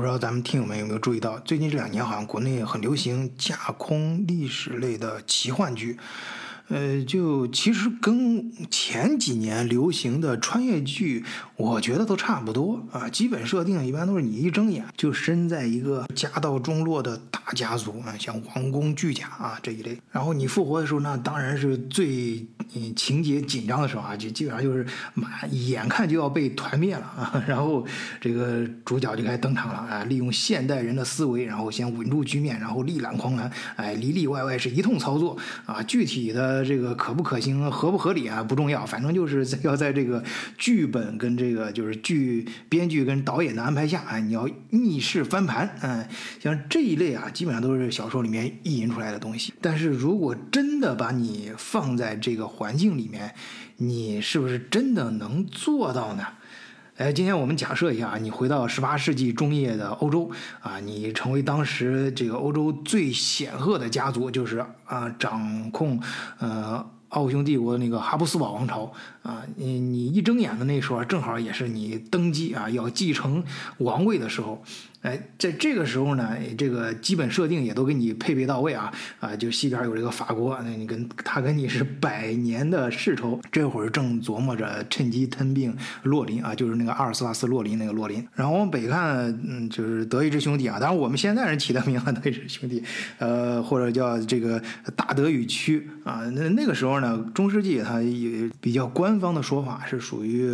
不知道咱们听友们有没有注意到，最近这两年好像国内很流行架空历史类的奇幻剧。呃，就其实跟前几年流行的穿越剧，我觉得都差不多啊。基本设定一般都是你一睁眼就身在一个家道中落的大家族啊，像王公巨贾啊这一类。然后你复活的时候那，当然是最情节紧张的时候啊，就基本上就是马眼看就要被团灭了啊。然后这个主角就开始登场了啊，利用现代人的思维，然后先稳住局面，然后力挽狂澜，哎，里里外外是一通操作啊。具体的。这个可不可行、合不合理啊？不重要，反正就是要在这个剧本跟这个就是剧编剧跟导演的安排下，啊，你要逆势翻盘，嗯，像这一类啊，基本上都是小说里面意淫出来的东西。但是如果真的把你放在这个环境里面，你是不是真的能做到呢？哎，今天我们假设一下啊，你回到十八世纪中叶的欧洲啊，你成为当时这个欧洲最显赫的家族，就是啊，掌控呃奥匈帝国那个哈布斯堡王朝啊，你你一睁眼的那时候，正好也是你登基啊，要继承王位的时候。哎，在这个时候呢，这个基本设定也都给你配备到位啊啊！就西边有这个法国，那你跟他跟你是百年的世仇，这会儿正琢磨着趁机吞并洛林啊，就是那个阿尔斯瓦斯洛林那个洛林。然后往北看，嗯，就是德意志兄弟啊，当然我们现在人起的名字 德意志兄弟，呃，或者叫这个大德语区啊。那那个时候呢，中世纪它也比较官官方的说法是属于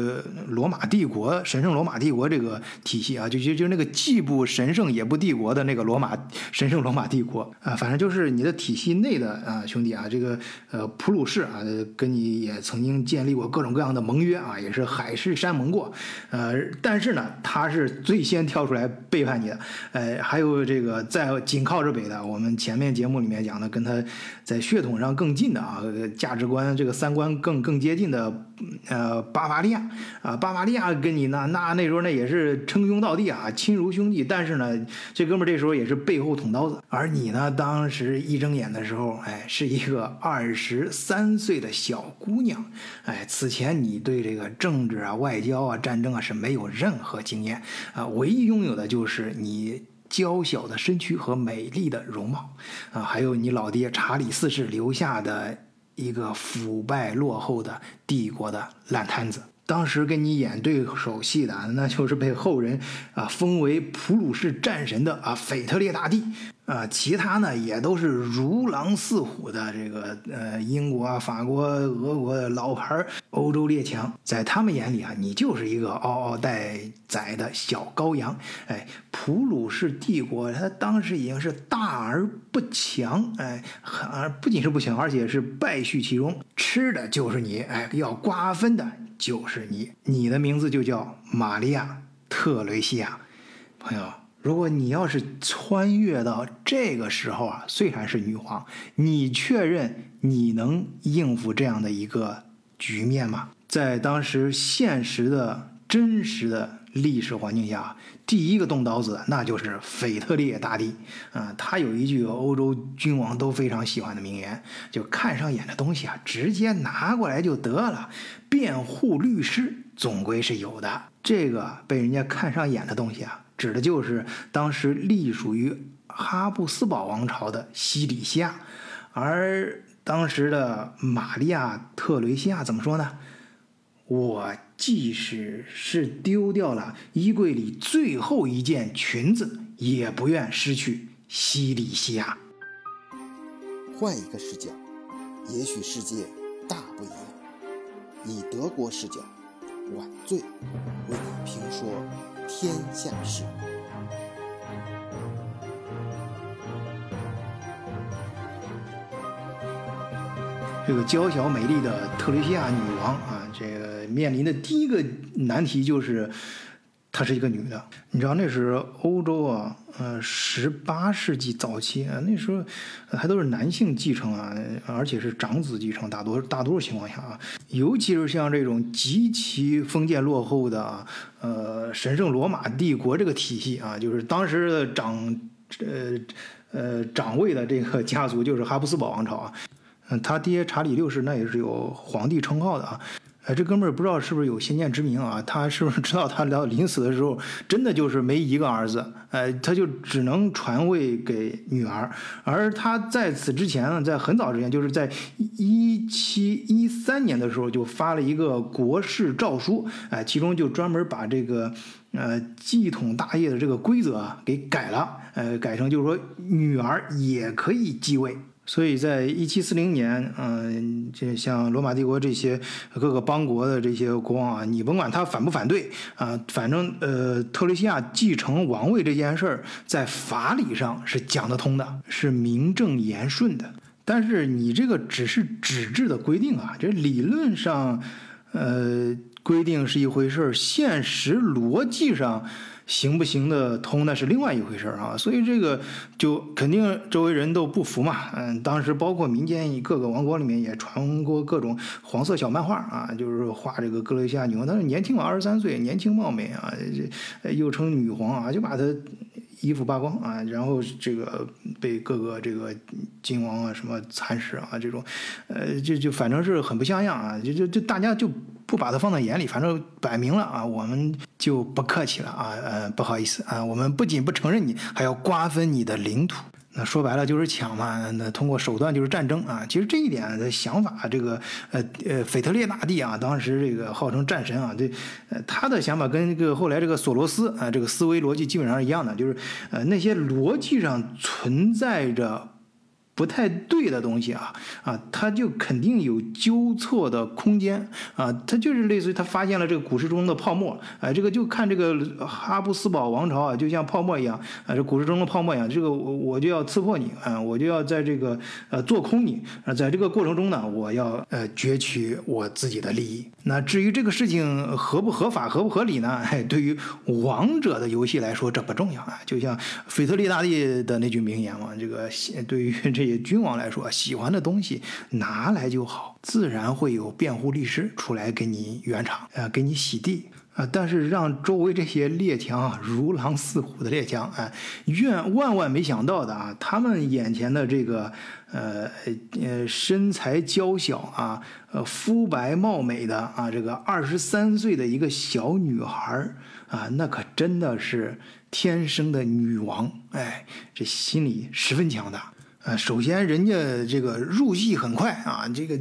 罗马帝国神圣罗马帝国这个体系啊，就就就那个既不。神圣也不帝国的那个罗马神圣罗马帝国 啊，反正就是你的体系内的啊兄弟啊，这个呃普鲁士啊，跟你也曾经建立过各种各样的盟约啊，也是海誓山盟过，呃，但是呢，他是最先跳出来背叛你的，呃，还有这个在紧靠着北的，我们前面节目里面讲的，跟他在血统上更近的啊，价值观这个三观更更接近的，呃，巴伐利亚啊，巴伐利亚跟你那那那时候那也是称兄道弟啊，亲如兄弟。但是呢，这哥们儿这时候也是背后捅刀子，而你呢，当时一睁眼的时候，哎，是一个二十三岁的小姑娘，哎，此前你对这个政治啊、外交啊、战争啊是没有任何经验啊，唯一拥有的就是你娇小的身躯和美丽的容貌啊，还有你老爹查理四世留下的一个腐败落后的帝国的烂摊子。当时跟你演对手戏的，那就是被后人啊封为普鲁士战神的啊腓特烈大帝啊，其他呢也都是如狼似虎的这个呃英国啊、法国、俄国的老牌欧洲列强，在他们眼里啊，你就是一个嗷嗷待宰的小羔羊。哎，普鲁士帝国它当时已经是大而不强，哎，而不仅是不强，而且是败絮其中，吃的就是你，哎，要瓜分的。就是你，你的名字就叫玛利亚·特雷西亚，朋友。如果你要是穿越到这个时候啊，虽然是女皇，你确认你能应付这样的一个局面吗？在当时现实的真实的。历史环境下，第一个动刀子那就是腓特烈大帝啊！他有一句欧洲君王都非常喜欢的名言，就看上眼的东西啊，直接拿过来就得了。辩护律师总归是有的。这个被人家看上眼的东西啊，指的就是当时隶属于哈布斯堡王朝的西里西亚，而当时的玛利亚特雷西亚怎么说呢？我即使是丢掉了衣柜里最后一件裙子，也不愿失去西里西亚。换一个视角，也许世界大不一样。以德国视角，晚醉为你评说天下事。这个娇小美丽的特蕾西亚女王啊，这个面临的第一个难题就是，她是一个女的。你知道那是欧洲啊，呃，十八世纪早期啊，那时候还都是男性继承啊，而且是长子继承，大多大多数情况下啊，尤其是像这种极其封建落后的呃神圣罗马帝国这个体系啊，就是当时的掌呃呃掌位的这个家族就是哈布斯堡王朝啊。嗯，他爹查理六世那也是有皇帝称号的啊，哎，这哥们儿不知道是不是有先见之明啊？他是不是知道他到临死的时候，真的就是没一个儿子？哎，他就只能传位给女儿。而他在此之前呢，在很早之前，就是在一七一三年的时候，就发了一个国事诏书，哎，其中就专门把这个呃继统大业的这个规则啊给改了，呃，改成就是说女儿也可以继位。所以在一七四零年，嗯，就像罗马帝国这些各个邦国的这些国王啊，你甭管他反不反对啊，反正呃，特蕾西亚继承王位这件事儿，在法理上是讲得通的，是名正言顺的。但是你这个只是纸质的规定啊，这理论上，呃，规定是一回事儿，现实逻辑上。行不行得通那是另外一回事儿啊，所以这个就肯定周围人都不服嘛。嗯，当时包括民间各个王国里面也传过各种黄色小漫画啊，就是画这个格雷西亚女王，她是年轻嘛，二十三岁，年轻貌美啊，这又称女皇啊，就把她衣服扒光啊，然后这个被各个这个金王啊什么蚕食啊这种，呃，就就反正是很不像样啊，就就就大家就。不把它放在眼里，反正摆明了啊，我们就不客气了啊，呃，不好意思啊，我们不仅不承认你，还要瓜分你的领土。那说白了就是抢嘛，那通过手段就是战争啊。其实这一点的想法，这个呃呃，腓特烈大帝啊，当时这个号称战神啊，这呃他的想法跟这个后来这个索罗斯啊，这个思维逻辑基本上是一样的，就是呃那些逻辑上存在着。不太对的东西啊啊，他就肯定有纠错的空间啊，他就是类似于他发现了这个股市中的泡沫，啊，这个就看这个哈布斯堡王朝啊，就像泡沫一样啊，这股市中的泡沫一样，这个我我就要刺破你啊，我就要在这个呃做空你啊，在这个过程中呢，我要呃攫取我自己的利益。那至于这个事情合不合法、合不合理呢？哎，对于王者的游戏来说，这不重要啊，就像腓特烈大帝的那句名言嘛，这个对于这。君王来说，喜欢的东西拿来就好，自然会有辩护律师出来给你圆场，呃，给你洗地啊。但是让周围这些列强啊，如狼似虎的列强啊，愿万万没想到的啊，他们眼前的这个呃呃身材娇小啊，呃肤白貌美的啊，这个二十三岁的一个小女孩啊，那可真的是天生的女王，哎，这心理十分强大。呃，首先人家这个入戏很快啊，这个。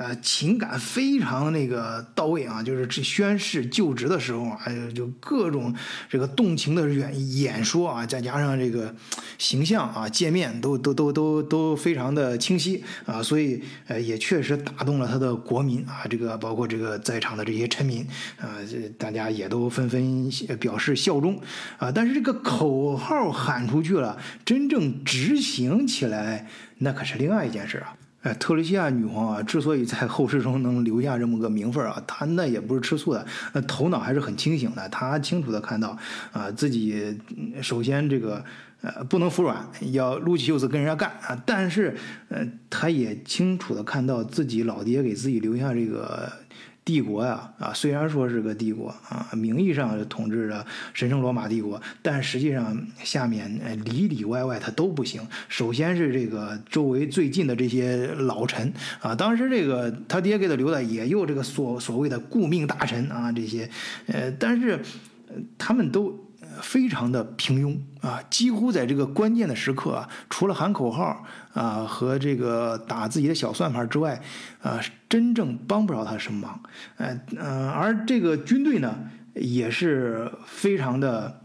呃，情感非常那个到位啊，就是这宣誓就职的时候啊，就各种这个动情的演演说啊，再加上这个形象啊，界面都都都都都非常的清晰啊，所以呃也确实打动了他的国民啊，这个包括这个在场的这些臣民啊，这大家也都纷纷表示效忠啊，但是这个口号喊出去了，真正执行起来那可是另外一件事啊。哎，特蕾西亚女皇啊，之所以在后世中能留下这么个名分啊，她那也不是吃素的，那头脑还是很清醒的。她清楚的看到，啊，自己首先这个呃不能服软，要撸起袖子跟人家干啊。但是，呃，她也清楚的看到自己老爹给自己留下这个。帝国呀，啊，虽然说是个帝国啊，名义上统治着神圣罗马帝国，但实际上下面里里外外他都不行。首先是这个周围最近的这些老臣啊，当时这个他爹给他留的也有这个所所谓的顾命大臣啊，这些，呃，但是他们都。非常的平庸啊，几乎在这个关键的时刻啊，除了喊口号啊和这个打自己的小算盘之外，啊，真正帮不着他什么忙。呃呃，而这个军队呢，也是非常的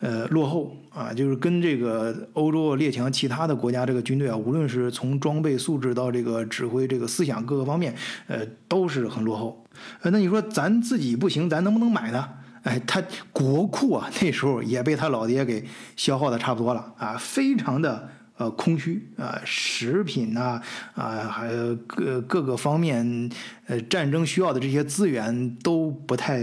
呃落后啊，就是跟这个欧洲列强其他的国家这个军队啊，无论是从装备素质到这个指挥这个思想各个方面，呃，都是很落后。呃，那你说咱自己不行，咱能不能买呢？哎，他国库啊，那时候也被他老爹给消耗的差不多了啊，非常的呃空虚啊，食品呐啊，还有各各个方面呃战争需要的这些资源都不太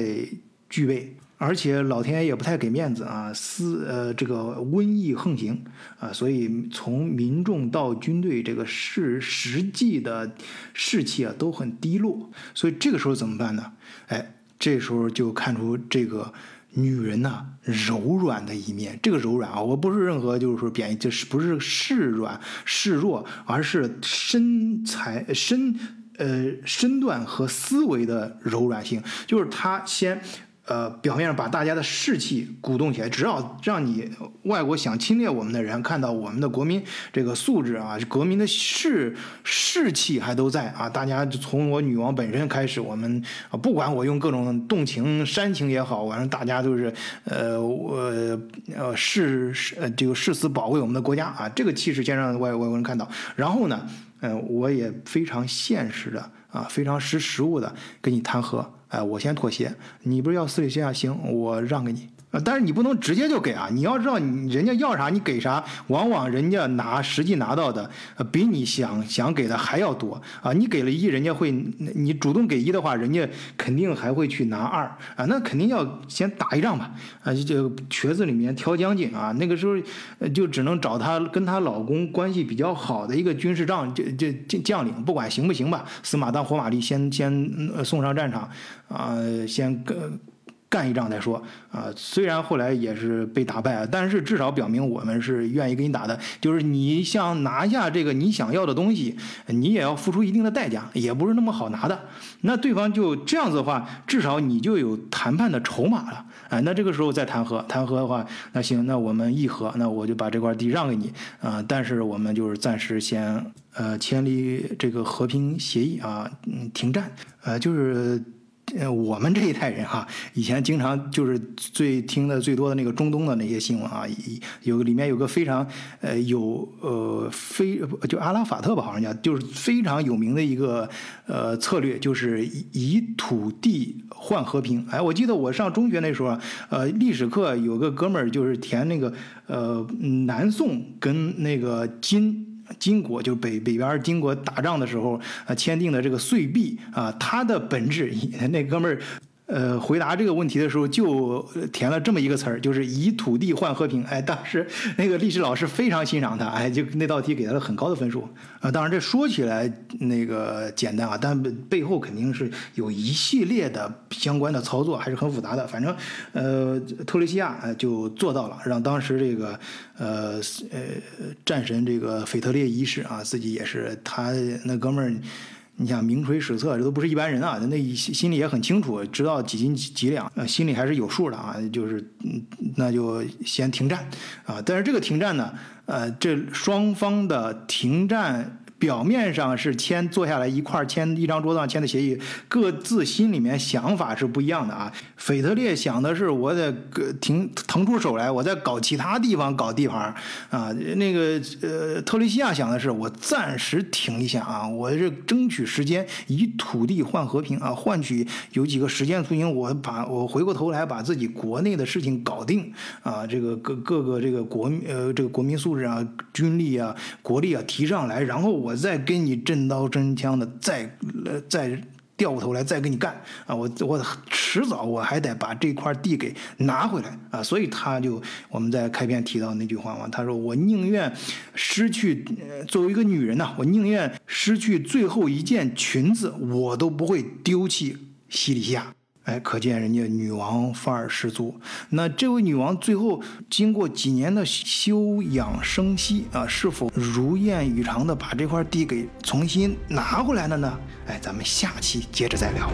具备，而且老天爷也不太给面子啊，私呃这个瘟疫横行啊，所以从民众到军队这个士实际的士气啊都很低落，所以这个时候怎么办呢？哎。这时候就看出这个女人呐柔软的一面。这个柔软啊，我不是任何就是说贬义，就是不是示软示弱，而是身材身呃身段和思维的柔软性，就是她先。呃，表面上把大家的士气鼓动起来，只要让你外国想侵略我们的人看到我们的国民这个素质啊，国民的士士气还都在啊，大家从我女王本身开始，我们啊，不管我用各种动情煽情也好，反正大家都是呃，我呃誓誓呃这个誓死保卫我们的国家啊，这个气势先让外外国人看到，然后呢，嗯，我也非常现实的啊，非常识时务的跟你谈和。哎，我先妥协，你不是要私底下？行，我让给你。但是你不能直接就给啊！你要知道，你人家要啥你给啥，往往人家拿实际拿到的，比你想想给的还要多啊！你给了一，人家会，你主动给一的话，人家肯定还会去拿二啊！那肯定要先打一仗吧啊！就瘸子里面挑将军啊！那个时候就只能找她跟她老公关系比较好的一个军事仗，就就将领，不管行不行吧，死马当活马医，先先送上战场啊，先跟。干一仗再说啊！虽然后来也是被打败了，但是至少表明我们是愿意跟你打的。就是你想拿下这个你想要的东西，你也要付出一定的代价，也不是那么好拿的。那对方就这样子的话，至少你就有谈判的筹码了。啊，那这个时候再谈和，谈和的话，那行，那我们议和，那我就把这块地让给你啊。但是我们就是暂时先呃签立这个和平协议啊，嗯，停战，呃，就是。呃，我们这一代人哈，以前经常就是最听的最多的那个中东的那些新闻啊，有里面有个非常呃有呃非就阿拉法特吧，好像叫就是非常有名的一个呃策略，就是以土地换和平。哎，我记得我上中学那时候啊，呃，历史课有个哥们儿就是填那个呃南宋跟那个金。金国就北北边金国打仗的时候，呃，签订的这个岁币啊，它的本质，那哥们儿。呃，回答这个问题的时候就填了这么一个词儿，就是以土地换和平。哎，当时那个历史老师非常欣赏他，哎，就那道题给他了很高的分数。啊，当然这说起来那个简单啊，但背后肯定是有一系列的相关的操作，还是很复杂的。反正，呃，特雷西亚就做到了，让当时这个呃呃战神这个腓特烈一世啊，自己也是他那哥们儿。你想名垂史册，这都不是一般人啊！那心心里也很清楚，知道几斤几两，呃，心里还是有数的啊。就是，那就先停战啊。但是这个停战呢，呃，这双方的停战。表面上是签坐下来一块签一张桌子上签的协议，各自心里面想法是不一样的啊。腓特烈想的是我得停腾出手来，我在搞其他地方搞地盘啊。那个呃，特雷西亚想的是我暂时停一下啊，我这争取时间，以土地换和平啊，换取有几个时间途径，我把我回过头来把自己国内的事情搞定啊。这个各各个这个国呃这个国民素质啊、军力啊、国力啊提上来，然后我。再跟你真刀真枪的，再呃再掉过头来再跟你干啊！我我迟早我还得把这块地给拿回来啊！所以他就我们在开篇提到那句话嘛，他说我宁愿失去作为一个女人呐，我宁愿失去最后一件裙子，我都不会丢弃西里西亚。哎，可见人家女王范儿十足。那这位女王最后经过几年的休养生息啊，是否如愿以偿的把这块地给重新拿回来了呢？哎，咱们下期接着再聊。